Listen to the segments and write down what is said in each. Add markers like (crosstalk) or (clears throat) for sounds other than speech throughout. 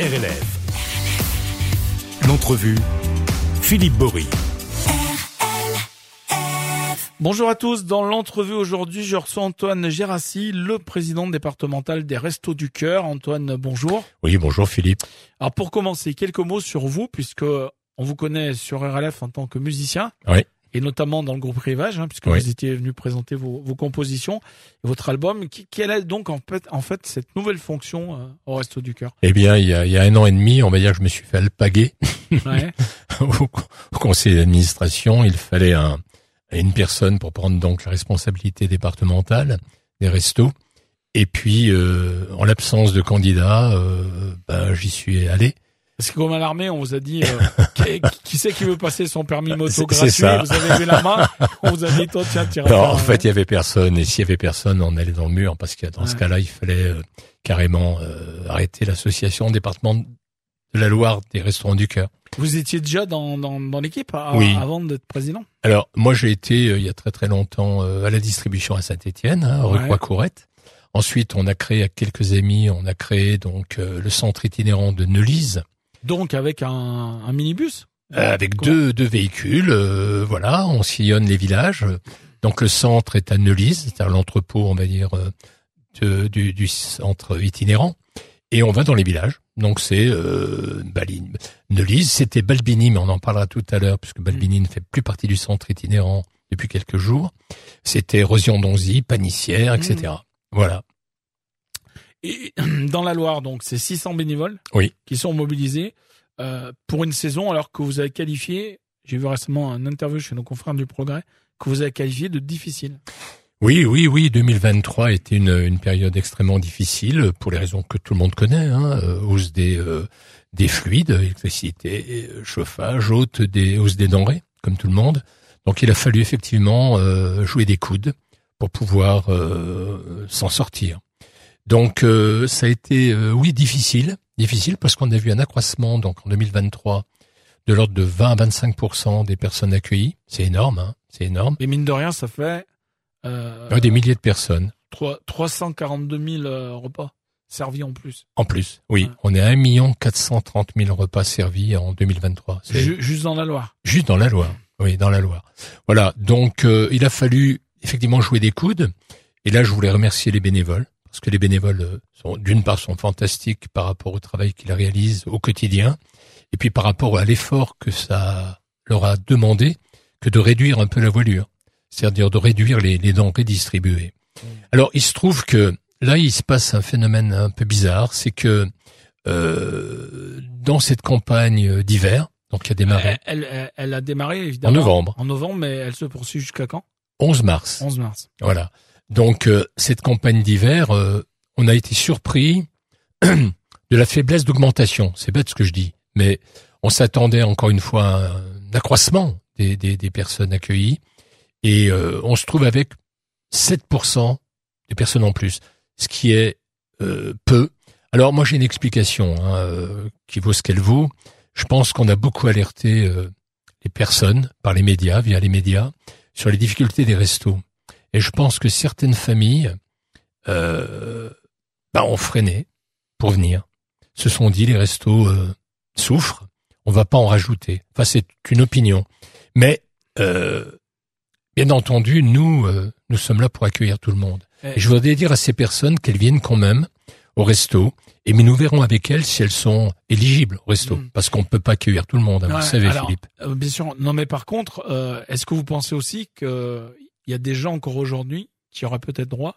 RLF. L'entrevue, Philippe Bory. Bonjour à tous. Dans l'entrevue aujourd'hui, je reçois Antoine Gérassi, le président départemental des Restos du Cœur. Antoine, bonjour. Oui, bonjour Philippe. Alors pour commencer, quelques mots sur vous, puisque on vous connaît sur RLF en tant que musicien. Oui. Et notamment dans le groupe Rivage, hein, puisque Oui. vous étiez venu présenter vos, vos compositions votre album. Qui- Quelle est donc en fait, en fait cette nouvelle fonction euh, au Resto du Cœur? Eh bien, il y, a, il y a un an et demi, on va dire que je me suis fait alpaguer ouais. (laughs) au, au conseil d'administration. Il fallait un, une personne pour prendre donc la responsabilité départementale des restos. Et puis, euh, en l'absence de candidat, euh, ben, j'y suis allé. Parce que comme à l'armée, on vous a dit euh, (laughs) qui, qui c'est qui veut passer son permis moto gratuit ça. Vous avez levé la main. On vous a dit toi tiens tu Alors, en fait, il y avait personne. Et s'il y avait personne, on allait dans le mur parce que dans ce cas-là, il fallait euh, carrément euh, arrêter l'association département de la Loire des restaurants du cœur. Vous étiez déjà dans, dans, dans l'équipe Oui. avant d'être président? Alors, moi, j'ai été euh, il y a très très longtemps euh, à la distribution à Saint-Étienne, hein, rue Ouais. Croix-Courette. Ensuite, on a créé avec quelques amis, on a créé donc euh, le centre itinérant de Neulise Donc avec un, un minibus euh, avec Comment deux deux véhicules. euh, voilà, on sillonne les villages. Donc le centre est à Neulise, c'est-à-dire l'entrepôt, on va dire, euh, de- du, du centre itinérant. Et on va dans les villages. Donc c'est euh, Baline. Neulise, c'était Balbini, mais on en parlera tout à l'heure, puisque Balbini ne fait plus partie du centre itinérant depuis quelques jours. C'était Rosion-Donzy, Panissière, etc. Voilà. Et (clears throat) dans la Loire, donc c'est 600 bénévoles Oui. qui sont mobilisés euh, pour une saison, alors que vous avez qualifié, j'ai vu récemment un interview chez nos confrères du Progrès, que vous avez qualifié de difficile. Oui, oui, oui. 2023 était une, une période extrêmement difficile pour les raisons que tout le monde connaît. Hein, euh, hausse des euh, des fluides, électricité, euh, chauffage, haute des hausse des denrées, comme tout le monde. Donc, il a fallu effectivement euh, jouer des coudes pour pouvoir euh, s'en sortir. Donc, euh, ça a été, euh, oui, difficile, difficile parce qu'on a vu un accroissement donc en 2023 de l'ordre de 20 à 25% des personnes accueillies. C'est énorme, hein, c'est énorme. Et mine de rien, ça fait euh, des milliers de personnes. trois- 342 000 euh, repas servis en plus. En plus, oui, Ouais. on est à 1 430 000 repas servis en 2023. C'est Ju- juste dans la Loire. juste dans la Loire. Oui, dans la Loire. Voilà, donc euh, il a fallu effectivement jouer des coudes. Et là, je voulais remercier les bénévoles, parce que les bénévoles, euh, sont d'une part, sont fantastiques par rapport au travail qu'ils réalisent au quotidien, et puis par rapport à l'effort que ça leur a demandé que de réduire un peu la voilure, c'est-à-dire de réduire les, les denrées distribuées. Alors, il se trouve que là, il se passe un phénomène un peu bizarre, c'est que euh, dans cette campagne d'hiver, donc qui a démarré Elle, elle, elle a démarré en évidemment novembre, en novembre, mais elle se poursuit jusqu'à quand? 11 mars. 11 mars. Voilà. Donc euh, cette campagne d'hiver, euh, on a été surpris (clears throat) de la faiblesse d'augmentation. C'est bête ce que je dis, mais on s'attendait encore une fois à un accroissement des, personnes accueillies et euh, on se trouve avec 7% des personnes en plus, ce qui est peu. Alors moi j'ai une explication hein, qui vaut ce qu'elle vaut. Je pense qu'on a beaucoup alerté les personnes par les médias, via les médias, sur les difficultés des restos. Et je pense que certaines familles euh, bah, ont freiné pour venir. Se sont dit les restos euh, souffrent, on va pas en rajouter. Enfin, c'est une opinion. Mais euh, bien entendu, nous, euh, nous sommes là pour accueillir tout le monde. Et je voudrais dire à ces personnes qu'elles viennent quand même au resto. Et mais nous verrons avec elles si elles sont éligibles au resto, Mm. parce qu'on peut pas accueillir tout le monde. hein, vous Ouais, savez, alors, Philippe. Euh, bien sûr. Non, mais par contre, euh, est-ce que vous pensez aussi que il y a des gens encore aujourd'hui qui auraient peut-être droit,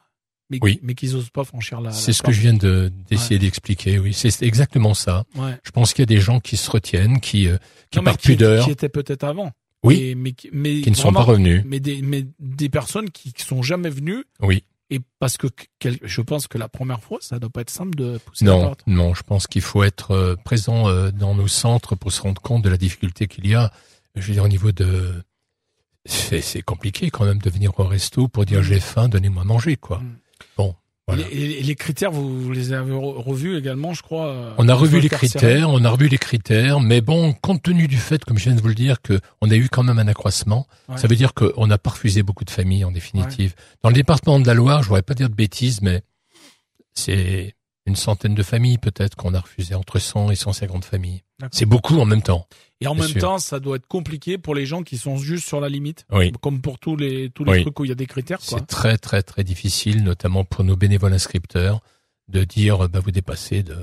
mais, Oui. mais qui n'osent pas franchir la. C'est ce que je viens de d'essayer Ouais. d'expliquer. Oui, c'est exactement ça. Ouais. Je pense qu'il y a des gens qui se retiennent, qui, euh, qui Non, par pudeur, qui étaient peut-être avant. oui, Et- mais, qui- mais qui ne sont pas revenus. Mais des, mais des personnes qui, qui sont jamais venues. Oui. Et parce que quel- je pense que la première fois, ça doit pas être simple de pousser la porte. non, je pense qu'il faut être euh, présent euh, dans nos centres pour se rendre compte de la difficulté qu'il y a. Je veux dire, au niveau de... C'est c'est compliqué quand même de venir au resto pour dire Mm. j'ai faim, donnez-moi à manger, quoi. Mm. Bon, voilà. Et les, critères, vous, vous les avez re- revus également, je crois. euh, On a revu les critères, on a revu les critères, mais bon, compte tenu du fait, comme je viens de vous le dire, que on a eu quand même un accroissement, Ouais. ça veut dire qu'on n'a pas refusé beaucoup de familles en définitive. Dans le département de la Loire, je voudrais pas dire de bêtises, mais c'est une centaine de familles peut-être qu'on a refusé entre 100 et 150 familles. C'est beaucoup en même temps. Et en même sûr. temps, ça doit être compliqué pour les gens qui sont juste sur la limite, Oui. comme pour tous les tous les Oui. trucs où il y a des critères. C'est très très très difficile, notamment pour nos bénévoles inscripteurs, de dire bah vous dépassez de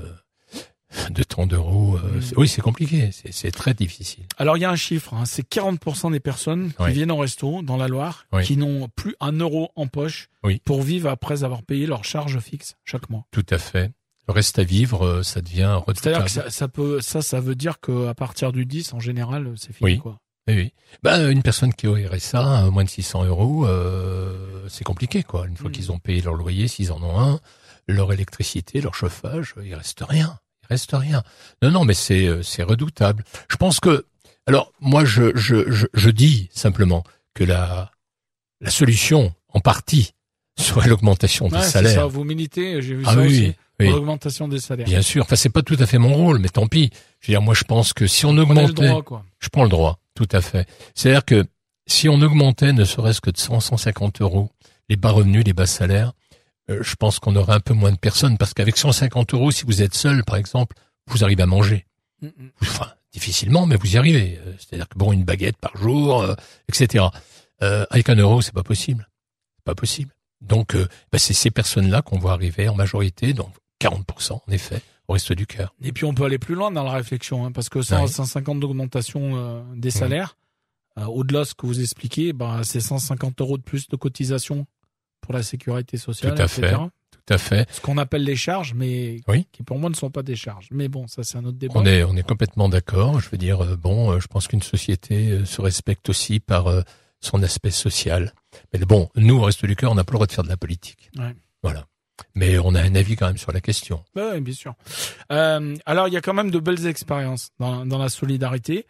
de tant d'euros. euh, Mm. Oui, c'est compliqué, c'est très difficile. Alors il y a un chiffre, hein, c'est 40% des personnes qui Oui. viennent au resto dans la Loire Oui. qui n'ont plus un euro en poche Oui. pour vivre après avoir payé leur charge fixe chaque mois. Tout à fait. Le reste à vivre, euh, ça devient C'est-à-dire que ça, ça peut, ça, ça veut dire que à partir du 10, en général, c'est fini. Oui. Quoi. Oui, oui. Ben, une personne qui est au RSA, euh, moins de 600 euros, euh, c'est compliqué, quoi. Une fois Mm. qu'ils ont payé leur loyer, s'ils en ont un, leur électricité, leur chauffage, il reste rien. Reste rien. Non, non, mais c'est, euh, c'est redoutable. Je pense que, alors, moi, je, je, je, je dis simplement que la, la solution, en partie, (laughs) soit l'augmentation des Ouais, salaires. ça, vous militez, j'ai vu Ah ça oui, aussi, oui, oui. pour l'augmentation des salaires. Bien sûr. Enfin, c'est pas tout à fait mon rôle, mais tant pis. Je veux dire, moi, je pense que si on Prenez le augmentait, droit, quoi. je prends le droit, tout à fait. C'est-à-dire que si on augmentait ne serait-ce que de 100, 150 euros les bas revenus, les bas salaires, je pense qu'on aurait un peu moins de personnes parce qu'avec 150 euros, si vous êtes seul, par exemple, vous arrivez à manger. Mm, mm. Enfin, difficilement, mais vous y arrivez. Euh, C'est-à-dire que bon, une baguette par jour, euh, etc. Euh, avec un euro, c'est pas possible. Pas possible. Donc, euh, bah, c'est ces personnes-là qu'on voit arriver en majorité, donc 40% en effet, au reste du cœur. Et puis on peut aller plus loin dans la réflexion, hein, parce que 100, Ouais. 150 d'augmentation euh, des salaires, euh, au-delà de ce que vous expliquez, bah, c'est 150 euros de plus de cotisation pour la sécurité sociale, Tout à etc. fait. Tout à fait. Ce qu'on appelle les charges, mais Oui. qui pour moi ne sont pas des charges. Mais bon, ça c'est un autre débat. On est, on est complètement d'accord. Je veux dire, euh, bon, euh, je pense qu'une société euh, se respecte aussi par son aspect social. Mais bon, nous, au reste du cœur, on n'a pas le droit de faire de la politique. Ouais. Voilà. Mais on a un avis quand même sur la question. Bah oui, bien sûr. Euh, alors, il y a quand même de belles expériences dans, dans la solidarité,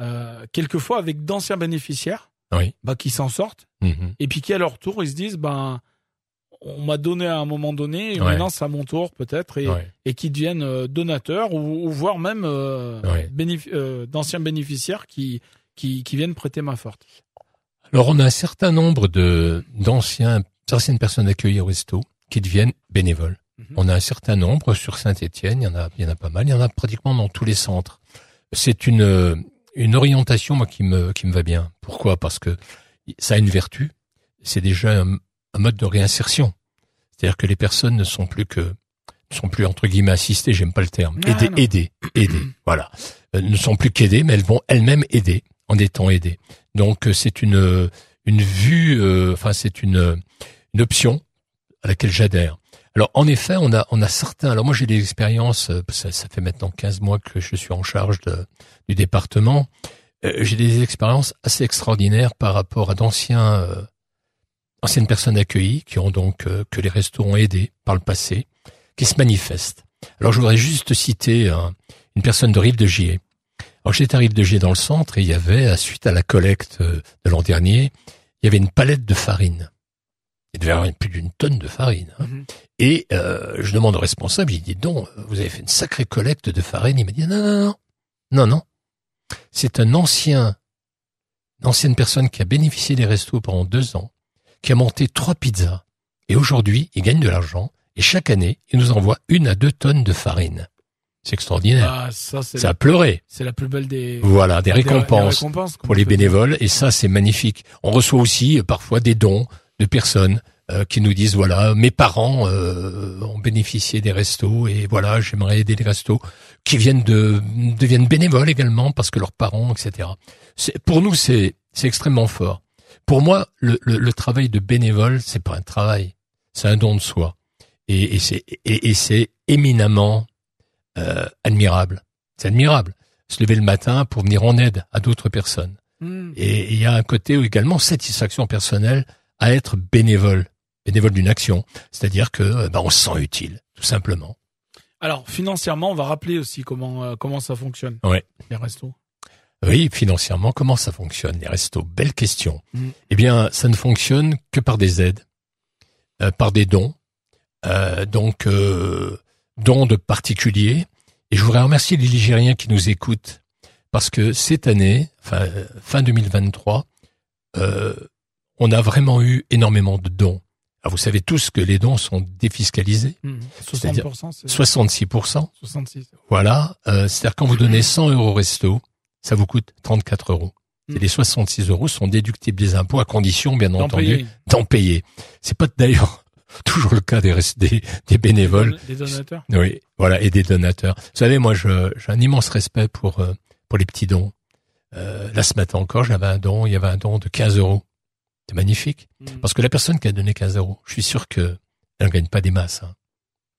euh, quelquefois avec d'anciens bénéficiaires Oui. bah, qui s'en sortent, Mhm. et puis qui à leur tour, ils se disent, ben, on m'a donné à un moment donné, et Ouais. maintenant c'est à mon tour peut-être, et, Ouais. et qui deviennent euh, donateurs, ou, ou voire même euh, Ouais. bénéfi- euh, d'anciens bénéficiaires qui, qui, qui viennent prêter main forte. Alors, on a un certain nombre de d'anciens, d'anciennes personnes accueillies au resto qui deviennent bénévoles. Mhm. On a un certain nombre sur Saint-Étienne. Il y en a, il y en a pas mal. Il y en a pratiquement dans tous les centres. C'est une une orientation moi qui me qui me va bien. Pourquoi? Parce que ça a une vertu. C'est déjà un, un mode de réinsertion. C'est-à-dire que les personnes ne sont plus que ne sont plus entre guillemets assistées. J'aime pas le terme. Ah, Aider, aider, aider. voilà. Euh, ne sont plus qu'aidées, mais elles vont elles-mêmes aider en étant aidées. Donc euh, c'est une une vue. euh, Enfin, c'est une une option à laquelle j'adhère. Alors en effet, on a on a certains. Alors moi j'ai des expériences. euh, Ça, fait maintenant 15 mois que je suis en charge du département. Euh, j'ai des expériences assez extraordinaires par rapport à d'anciens euh, anciennes personnes accueillies qui ont donc euh, que les restos ont aidé par le passé, qui se manifestent. Alors je voudrais juste citer un- une personne de Rive de Gier. Alors j'étais à Rive de Gier dans le centre et il y avait, suite à la collecte de l'an dernier, il y avait une palette de farine. Il devait y avoir plus d'une tonne de farine. hein. Mhm. Et euh, je demande au responsable, il dit donc, vous avez fait une sacrée collecte de farine. Il m'a dit non, non, non, non, non. C'est un ancien, une ancienne personne qui a bénéficié des restos pendant deux ans, qui a monté trois pizzas. Et aujourd'hui, il gagne de l'argent. Et chaque année, il nous envoie une à deux tonnes de farine. C'est extraordinaire. Ah, ça, c'est Ça la, a pleuré. c'est la plus belle des, Voilà, des des- des récompenses pour les bénévoles et ça c'est magnifique. On reçoit aussi euh, parfois des dons de personnes euh, qui nous disent voilà mes parents euh, ont bénéficié des restos et voilà j'aimerais aider les restos qui viennent de deviennent bénévoles également parce que leurs parents etc. Pour nous c'est c'est extrêmement fort. Pour moi le, le, le travail de bénévole c'est pas un travail c'est un don de soi et, et c'est et, et c'est éminemment euh, admirable c'est admirable se lever le matin pour venir en aide à d'autres personnes. Hmm. Et il y a un côté également satisfaction personnelle à être bénévole, bénévole d'une action. C'est-à-dire que euh, ben, on se sent utile, tout simplement. Alors, financièrement, on va rappeler aussi comment, euh, comment ça fonctionne. Ouais. Les restos. Oui, financièrement, comment ça fonctionne Les restos, belle question. Mm. Eh bien, ça ne fonctionne que par des aides, euh, par des dons, euh, donc dons de particuliers. Et je voudrais remercier les Ligériens qui nous écoutent parce que cette année, fin 2023, euh, on a vraiment eu énormément de dons. Alors, vous savez tous que les dons sont défiscalisés. C'est-à-dire 60%, c'est 66%. 66. Voilà, euh, c'est-à-dire quand vous donnez 100 euros au resto, ça vous coûte 34 euros. Et Mm. les 66 euros sont déductibles des impôts à condition, bien entendu, d'en payer. C'est pas d'ailleurs (laughs) toujours le cas des, res- des, des bénévoles. Des donateurs. Oui, voilà, et des donateurs. Vous savez, moi, j'ai un immense respect pour euh, pour les petits dons. Euh, là, ce matin encore, j'avais un don, il y avait un don de 15 euros. C'est magnifique. Mhm. Parce que la personne qui a donné 15 euros, je suis sûr que elle ne gagne pas des masses. hein.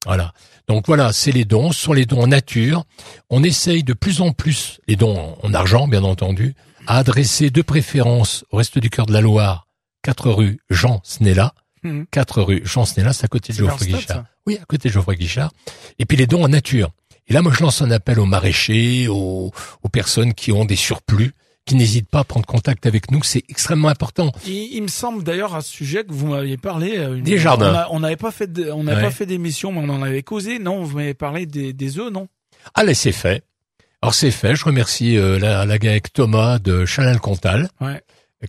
Voilà. Donc voilà, c'est les dons, ce sont les dons en nature. On essaye de plus en plus, les dons en, en argent, bien entendu, à adresser de préférence au reste du cœur de la Loire, 4 rue Jean Snella. Mhm. 4 rue Jean Snella, c'est à côté de Geoffroy Guichard. Oui, à côté de Geoffroy Guichard. Et puis les dons en nature. Et là, moi, je lance un appel aux maraîchers, aux, aux personnes qui ont des surplus, qui n'hésitent pas à prendre contact avec nous. C'est extrêmement important. Il, il me semble d'ailleurs à ce sujet que vous m'aviez parlé. euh, une- Des jardins. On n'avait pas fait, de- on n'avait Ouais. pas fait d'émission, mais on en avait causé. Non, vous m'avez parlé des, des œufs, non? Là, c'est fait. Alors, c'est fait. Je remercie euh, la, la GAEC Thomas de Chalin-le-Comtal, Ouais.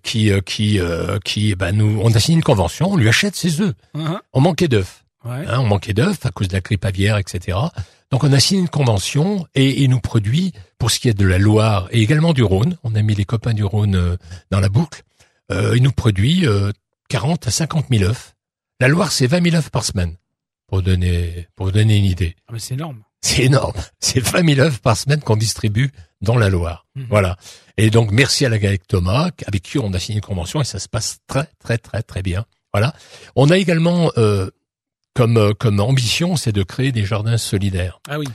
qui, euh, qui, euh, qui, ben, nous, on a signé une convention, on lui achète ses œufs. Hein On manquait d'œufs. Ouais. Hein, on manquait d'œufs à cause de la grippe aviaire, etc. Donc on a signé une convention et il nous produit, pour ce qui est de la Loire et également du Rhône, on a mis les copains du Rhône euh, dans la boucle, euh, il nous produit euh, 40 à 50 000 œufs. La Loire, c'est 20 000 œufs par semaine, pour donner, pour vous donner une idée. Ah, mais c'est énorme. C'est énorme. C'est 20 000 œufs par semaine qu'on distribue dans la Loire. Mhm. Voilà. Et donc, merci à la GAEC Thomas, avec qui on a signé une convention et ça se passe très, très, très, très bien. Voilà. On a également, euh, comme, euh, comme ambition, c'est de créer des jardins solidaires. Ah oui.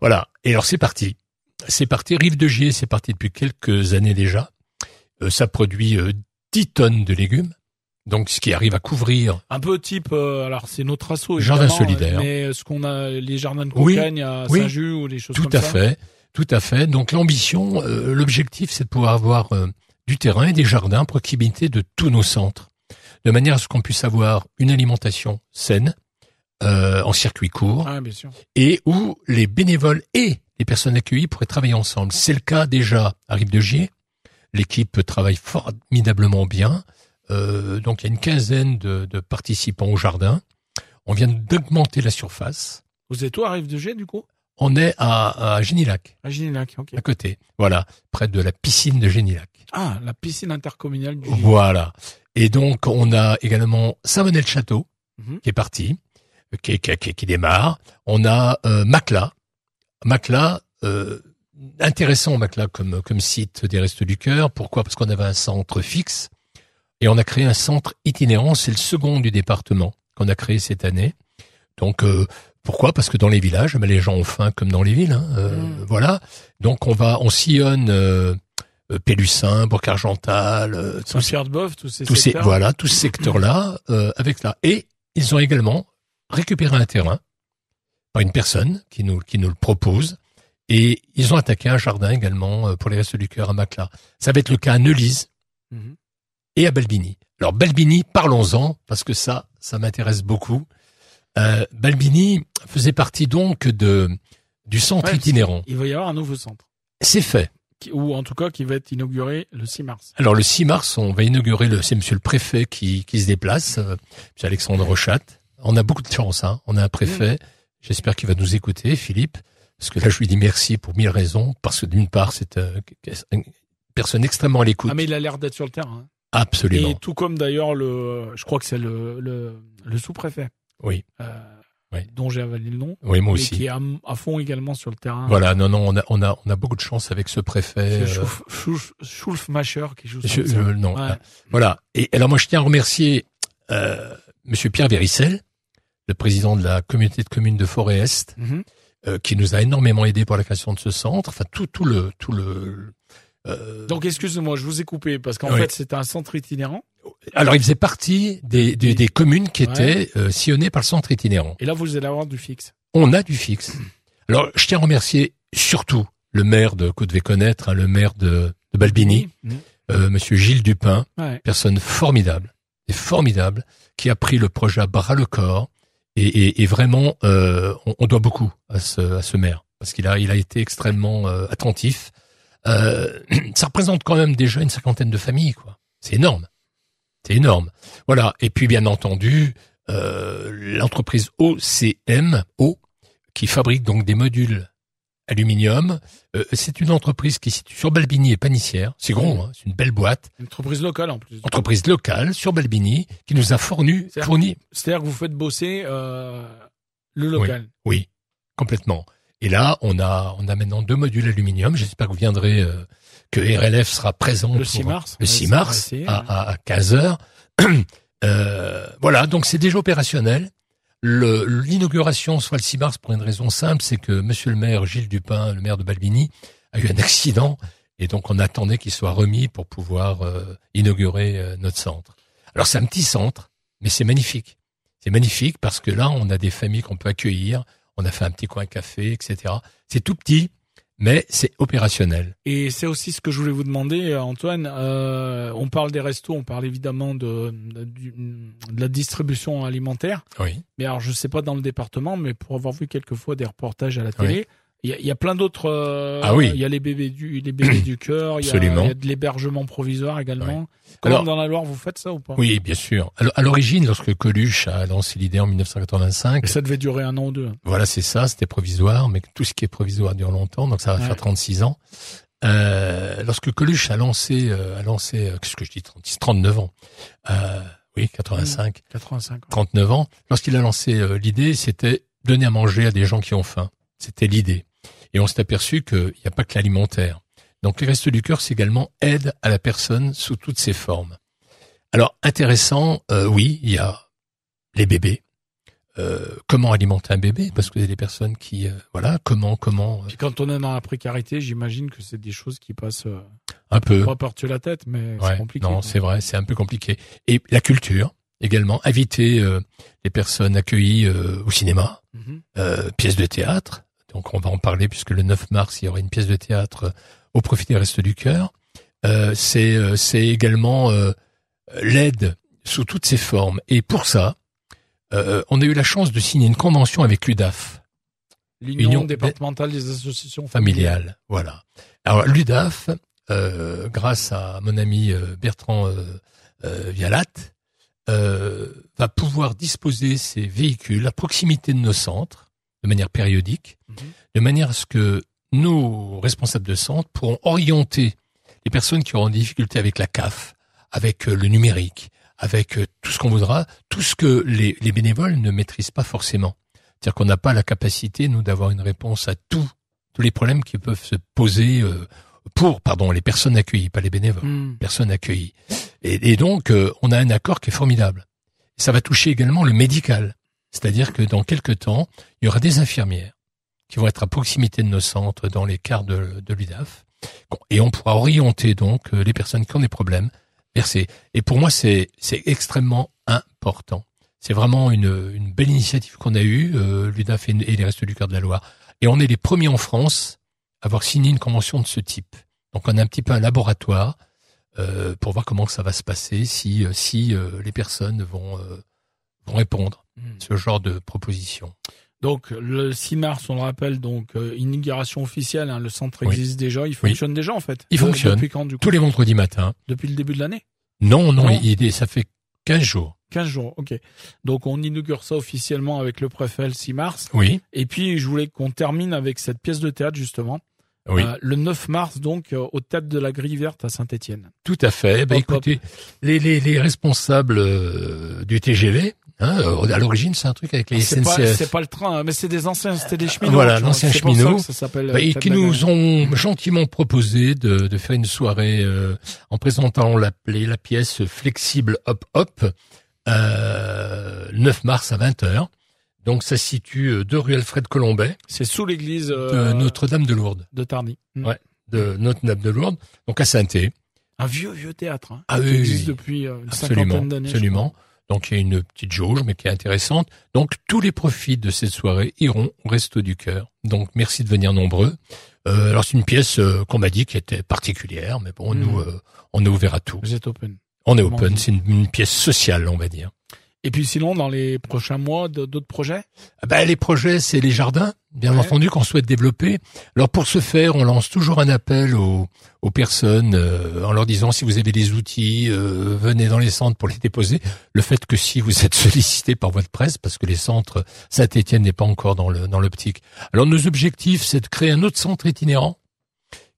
Voilà. Et alors, c'est parti. C'est parti. Rive de Gier, c'est parti depuis quelques années déjà. Euh, ça produit euh, 10 tonnes de légumes. Donc, ce qui arrive à couvrir. Un peu type, euh, alors c'est notre assaut. Jardin évidemment, solidaire. Mais ce qu'on a, les jardins de Oui, Cocagne à oui. Saint-Just ou des choses Tout comme à ça. fait, tout à fait. Donc l'ambition, euh, l'objectif, c'est de pouvoir avoir euh, du terrain et des jardins à proximité de tous nos centres, de manière à ce qu'on puisse avoir une alimentation saine, euh, en circuit court, Ah, bien sûr. et où les bénévoles et les personnes accueillies pourraient travailler ensemble. C'est le cas déjà à Rive de Gier. L'équipe travaille formidablement bien. Euh, donc il y a une quinzaine de, de participants au jardin. On vient d'augmenter la surface. Vous êtes où à Rive de Gier, du coup? On est à, à Génilac. À Gignac, ok. à côté. Voilà, près de la piscine de Génilac. Ah, la piscine intercommunale du Voilà. Et donc, on a également Saint-Bonnet-le-Château, Mhm. qui est parti, qui, qui, qui, qui démarre. On a euh, Macla. Macla, euh, intéressant Macla comme, comme site des Restos du Cœur. Pourquoi? Parce qu'on avait un centre fixe et on a créé un centre itinérant. C'est le second du département qu'on a créé cette année. Donc, euh, pourquoi? Parce que dans les villages, les gens ont faim comme dans les villes. hein, euh, Mm. Voilà. Donc, on va, on sillonne euh, Pélussin, Bourg-Argental, euh, tous ces- Boeuf, tous ces secteurs. voilà tous ces secteurs-là euh, avec ça. Et ils ont également récupéré un terrain par une personne qui nous qui nous le propose et ils ont attaqué un jardin également euh, pour les restes du cœur à Macla. Ça va être le cas à Neulise Mhm. et à Balbini. Alors Balbini, parlons-en parce que ça ça m'intéresse beaucoup. Euh, Balbini faisait partie donc de du centre Ouais, itinérant. Il va y avoir un nouveau centre. C'est fait. Ou en tout cas, qui va être inauguré le 6 mars. Alors le 6 mars, on va inaugurer le c'est monsieur le préfet qui qui se déplace, euh, monsieur Alexandre Rochat. On a beaucoup de chance hein. On a un préfet. J'espère qu'il va nous écouter Philippe parce que là je lui dis merci pour mille raisons parce que d'une part c'est euh, une personne extrêmement à l'écoute. Ah, mais il a l'air d'être sur le terrain. Absolument. Et tout comme d'ailleurs le, je crois que c'est le, le, le sous-préfet. Oui. Euh, Oui. Dont j'ai avalé le nom. Oui, moi aussi. qui est à, à fond également sur le terrain. Voilà, non non, on a on a on a beaucoup de chance avec ce préfet. Euh, Schulf- Schulf- Schulfmacher qui joue je- non, Ouais. Voilà. Et alors moi je tiens à remercier euh, monsieur Pierre Véricel, le président de la communauté de communes de Forêt-Est Mhm. euh, qui nous a énormément aidé pour la création de ce centre. Enfin, tout, tout le, tout le. euh, Donc excusez-moi, je vous ai coupé parce qu'en Oui. fait c'est un centre itinérant. alors, il faisait partie des, des, des communes qui étaient euh, sillonnées par le centre itinérant. Et là vous allez avoir du fixe. On a du fixe. Alors, je tiens à remercier surtout le maire de que vous devez connaître, hein, le maire de, de Balbini, euh, Monsieur Gilles Dupin, Ouais. personne formidable, et formidable, qui a pris le projet à bras le corps. Et, et, et vraiment, euh, on, on doit beaucoup à ce, à ce maire parce qu'il a, il a été extrêmement euh, attentif. Euh, (clears throat) ça représente quand même déjà une cinquantaine de familles, quoi. C'est énorme, c'est énorme. Voilà. Et puis bien entendu, euh, l'entreprise OCM, O, qui fabrique donc des modules aluminium. Euh, c'est une entreprise qui se situe sur Balbini et Panissière. C'est gros, hein, c'est une belle boîte. Une entreprise locale en plus. Entreprise locale sur Balbini qui nous a fourni, C'est-à-dire- fourni C'est-à-dire que vous faites bosser euh, le local. Oui, complètement. Et là, on a, on a maintenant deux modules aluminium. J'espère que vous viendrez, euh, que RLF sera présent Le pour- 6 mars. le on va 6 essayer- on va mars essayer, à, ouais. à, à 15 heures. (clears throat) Euh, voilà, donc c'est déjà opérationnel. L'inauguration soit le 6 mars pour une raison simple, c'est que Monsieur le maire Gilles Dupin, le maire de Balbini, a eu un accident et donc on attendait qu'il soit remis pour pouvoir euh, inaugurer euh, notre centre. Alors c'est un petit centre, mais c'est magnifique. C'est magnifique parce que là on a des familles qu'on peut accueillir. On a fait un petit coin café, etc. C'est tout petit, mais c'est opérationnel. Et c'est aussi ce que je voulais vous demander, euh, Antoine. Euh, on parle des restos, on parle évidemment de, de, du- de la distribution alimentaire. Oui. Mais alors, je sais pas dans le département, mais pour avoir vu quelques fois des reportages à la télé, il y, a, il y a plein d'autres. euh, Ah oui. Il y a les bébés du, les bébés du (coughs) cœur. Il y a- Absolument. il y a de l'hébergement provisoire également. Comment Alors- dans la Loire vous faites ça ou pas? Oui, bien sûr. Alors, à l'origine, lorsque Coluche a lancé l'idée en 1985, Et ça devait durer un an ou deux. voilà, c'est ça, c'était provisoire, mais tout ce qui est provisoire dure longtemps, donc ça va Ouais. faire 36 ans. Euh, lorsque Coluche a lancé, euh, a lancé, euh, qu'est-ce que je dis, 36, 39 ans, euh, oui, 85, 85. ouais. 39 ans, lorsqu'il a lancé l'idée, c'était donner à manger à des gens qui ont faim. C'était l'idée. Et on s'est aperçu qu'il n'y a pas que l'alimentaire. Donc les restes du cœur, c'est également aide à la personne sous toutes ses formes. Alors intéressant, euh, oui, il y a les bébés. Euh, comment alimenter un bébé? Parce que y a des personnes qui, euh, voilà, comment, comment, Puis quand on est dans la précarité, j'imagine que c'est des choses qui passent un peu. pas par-dessus la tête, mais c'est compliqué. non, c'est vrai, c'est un peu compliqué. Et la culture également, inviter les personnes accueillies au cinéma, Mhm. euh, pièces de théâtre. Donc on va en parler puisque le 9 mars il y aura une pièce de théâtre euh, au profit des Restes du Cœur. Euh, c'est euh, c'est également euh, l'aide sous toutes ses formes. Et pour ça, on a eu la chance de signer une convention avec l'UDAF L'Union Union départementale des associations familiales. familiale. Voilà. Alors l'UDAF, grâce à mon ami Bertrand Vialat, va pouvoir disposer ces véhicules à proximité de nos centres de manière périodique, Mhm. de manière à ce que nos responsables de centre pourront orienter les personnes qui auront des difficultés avec la CAF, avec euh, le numérique, avec euh, tout ce qu'on voudra, tout ce que les, les bénévoles ne maîtrisent pas forcément. C'est-à-dire qu'on n'a pas la capacité, nous, d'avoir une réponse à tout, tous les problèmes qui peuvent se poser euh, pour, pardon, les personnes accueillies, pas les bénévoles Mhm. personnes accueillies. Et, et donc, on a un accord qui est formidable. Ça va toucher également le médical. C'est-à-dire que dans quelques temps, il y aura des infirmières qui vont être à proximité de nos centres dans les quarts de, l'UDAF. Et on pourra orienter donc euh, les personnes qui ont des problèmes vers ces... Et pour moi, c'est extrêmement important. C'est vraiment une, belle initiative qu'on a eue, euh, l'UDAF et, les Restes du Cœur de la Loire. Et on est les premiers en France à avoir signé une convention de ce type. Donc on a un petit peu un laboratoire euh, pour voir comment ça va se passer si les personnes vont répondre À ce genre de proposition. Donc le 6 mars, on le rappelle, donc euh, inauguration officielle. hein, le centre Oui. existe déjà, il fonctionne déjà en fait. Il Euh, fonctionne. Depuis quand du coup Tous les vendredis matins. Depuis le début de l'année Non, non, Non. il, il- ça fait 15 jours. 15 jours, ok. Donc on inaugure ça officiellement avec le préfet le 6 mars. Oui, Et puis je voulais qu'on termine avec cette pièce de théâtre justement. oui, Euh, le 9 mars donc euh, au théâtre de la Grille Verte à Saint-Étienne. tout à fait. Hop. écoutez, les, les, les responsables euh, du TGV, hein, euh, à l'origine, c'est un truc avec les pas, SNCF. c'est pas le train, hein, mais c'est des anciens, c'était des cheminots. Voilà, tu vois. l'ancien C'est pour ça cheminot. que Ça s'appelle. euh, Bah, et qui nous ont gentiment proposé de, de faire une soirée euh, en présentant la, la pièce Flexible Hop Hop euh, le 9 mars à 20h. Donc ça se situe euh, de rue Alfred Colombet C'est sous l'église de Notre-Dame de Lourdes. de Tardy. Mm. Ouais. De Notre-Dame de Lourdes, donc à saint Un vieux vieux théâtre. Hein, Ah qui oui, existe oui. depuis une Absolument, cinquantaine d'années. absolument. Donc il y a une petite jauge, mais qui est intéressante. Donc tous les profits de cette soirée iront au Resto du Cœur. Donc merci de venir nombreux. Euh, alors c'est une pièce euh, qu'on m'a dit qui était particulière, mais bon, Mhm. nous, euh, on est ouvert à tout. Vous êtes open. On est open, c'est une, une pièce sociale, on va dire. Et puis sinon, dans les prochains mois, d'autres projets? Ben, les projets, c'est les jardins, bien Ouais. entendu, qu'on souhaite développer. Alors pour ce faire, on lance toujours un appel aux, aux personnes euh, en leur disant si vous avez des outils, euh, venez dans les centres pour les déposer. Le fait que si vous êtes (laughs) sollicité par votre presse, parce que les centres Saint-Étienne n'est pas encore dans le dans l'optique. Alors nos objectifs, c'est de créer un autre centre itinérant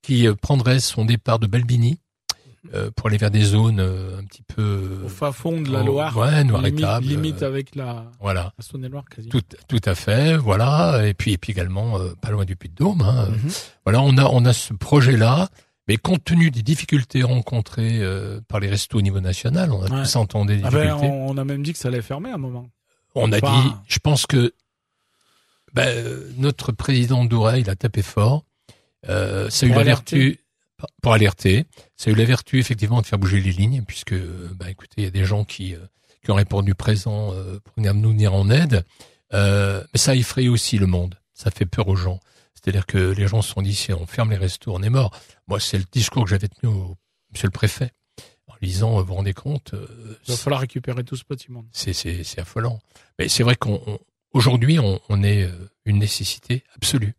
qui euh, prendrait son départ de Balbini euh, pour aller vers des zones euh, un petit peu Au fin fond de la Loire ouais, noir limite, étable, limite euh, avec la, voilà. la Saône-et-Loire quasi. Tout, tout à fait, voilà. Et puis, et puis également euh, pas loin du Puy-de-Dôme. Hein. Mhm. Voilà, on a, on a ce projet-là, mais compte tenu des difficultés rencontrées euh, par les restos au niveau national, on a Ouais. tous entendu des Ah ben, difficultés. on, on a même dit que ça allait fermer à un moment. on, a dit, je pense que ben, notre président Douret, il a tapé fort. Euh, ça a eu la vertu pour alerter. Ça a eu la vertu effectivement de faire bouger les lignes, puisque, bah, écoutez, il y a des gens qui, euh, qui ont répondu présent euh, pour venir nous venir en aide. Euh, mais ça a effrayé aussi le monde. Ça fait peur aux gens. C'est-à-dire que les gens se sont dit si on ferme les restos, on est mort. Moi, c'est le discours que j'avais tenu au Monsieur le Préfet en lisant. Vous vous rendez compte euh, Il va falloir récupérer tout ce bâtiment. c'est c'est c'est affolant. Mais c'est vrai qu'on on- aujourd'hui on, on est une nécessité absolue.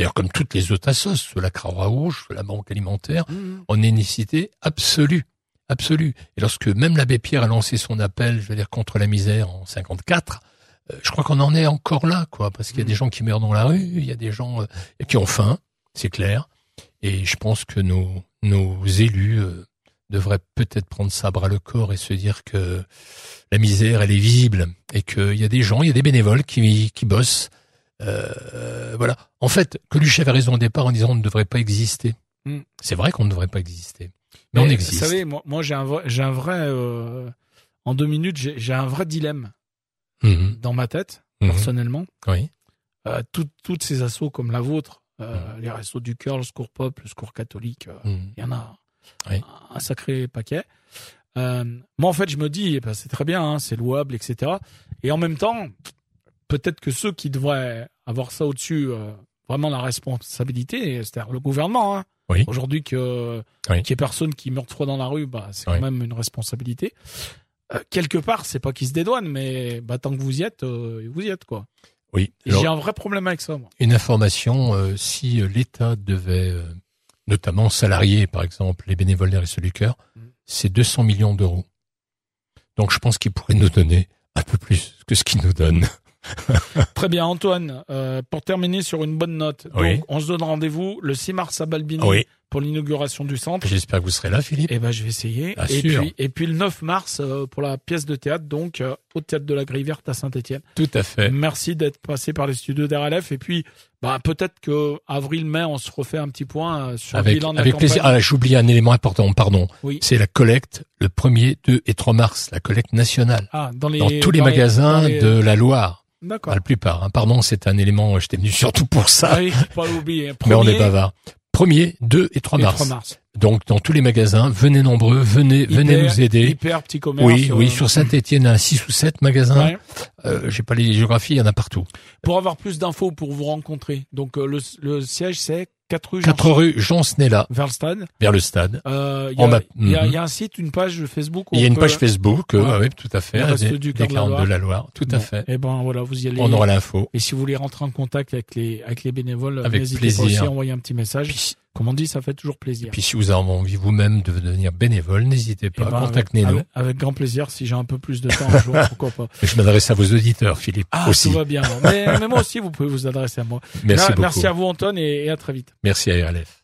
D'ailleurs, comme toutes les autres assos, la Croix-Rouge, soit la Banque Alimentaire, on est une nécessité absolue, absolue. Et lorsque même l'abbé Pierre a lancé son appel, je veux dire contre la misère en 54, euh, je crois qu'on en est encore là, quoi, parce qu'il y a des gens qui meurent dans la rue, il y a des gens euh, qui ont faim, c'est clair. Et je pense que nos nos élus euh, devraient peut-être prendre ça à bras le corps et se dire que la misère, elle est visible et qu'il y a des gens, il y a des bénévoles qui, qui bossent. Euh, voilà. En fait, Coluche avait raison au départ en disant on ne devrait pas exister. Mm. C'est vrai qu'on ne devrait pas exister. Mais, on Vous existe. savez, moi, moi j'ai un vrai, j'ai un vrai, euh, en deux minutes, j'ai un vrai dilemme Mhm. dans ma tête, Mhm. personnellement. Oui. Euh, toutes- toutes ces assos comme la vôtre, euh, les restos du cœur, le secours pop, le secours catholique, Mhm. il y en a Oui. un sacré paquet. Moi, en fait, je me dis, eh ben, c'est très bien, hein, c'est louable, etc. Et en même temps, peut-être que ceux qui devraient avoir ça au-dessus, euh, vraiment la responsabilité, c'est-à-dire le gouvernement. Hein. Oui. Aujourd'hui, que Oui. qu'il y ait personne qui meurt trop dans la rue, bah, c'est Oui. quand même une responsabilité. Euh, quelque part, c'est pas qu'ils se dédouanent, mais bah, tant que vous y êtes, euh, vous y êtes quoi. Oui. J'ai un vrai problème avec ça. Moi. une information, si l'État devait, notamment salarier, par exemple, les bénévoles des Restos du Cœur, Mhm. c'est 200 millions d'euros. Donc je pense qu'il pourrait nous donner un peu plus que ce qu'il nous donne. (laughs) Très bien, Antoine. euh, pour terminer sur une bonne note, donc, on se donne rendez-vous le 6 mars à Balbini Oui. Pour l'inauguration du centre. J'espère que vous serez là, Philippe. Eh ben, je vais essayer. Ah, et sûr. puis, et puis le 9 mars euh, pour la pièce de théâtre, donc euh, au théâtre de la Grille Verte à Saint-Étienne. Tout à fait. Merci d'être passé par les studios d'RLF. Et puis, bah peut-être que avril-mai, on se refait un petit point euh, sur le Avec, bilan de la avec plaisir. Ah, j'ai oublié un élément important, pardon. Oui. C'est la collecte le 1er, 2 et 3 mars, la collecte nationale. Ah, dans les Dans tous les magasins les- de la Loire. D'accord. La plupart. Hein. Pardon, c'est un élément, j'étais venu (laughs) surtout pour ça. Oui, pas l'oublier. mais on est bavard. 1er, 2 et 3 et mars. 3 mars. Donc, dans tous les magasins, venez nombreux, venez, venez nous aider. Hyper petit commerce. Oui, oui, euh, sur Saint-Étienne, il y en a 6 ou 7 magasins. ouais. Euh, j'ai pas les géographies, il y en a partout. Pour avoir plus d'infos, pour vous rencontrer. Donc euh, le, le siège c'est 4 rue 4 Jean- rue Jean Snella, vers le stade. vers le stade. Euh, Il y, Mhm. y a un site, une page Facebook. Il y a une page Facebook, euh, Ouais. oui, tout à fait, des, du des de la 40 Loire. de la Loire, tout à Bon. fait. Et ben voilà, vous y allez. On aura l'info. Et si vous voulez rentrer en contact avec les avec les bénévoles, Avec n'hésitez plaisir. pas aussi à envoyer un petit message. Puis, Comme on dit, ça fait toujours plaisir. puis si vous avez envie vous-même de devenir bénévole, n'hésitez Eh pas, ben, contactez-nous. Avec, avec grand plaisir, si j'ai un peu plus de temps un jour, (laughs) pourquoi pas. Je m'adresse à vos auditeurs, Philippe, Ah, aussi. tout va bien. Mais, mais moi aussi, vous pouvez vous adresser à moi. (laughs) Merci beaucoup. Merci à vous, Antoine, et, et à très vite. Merci à RLF.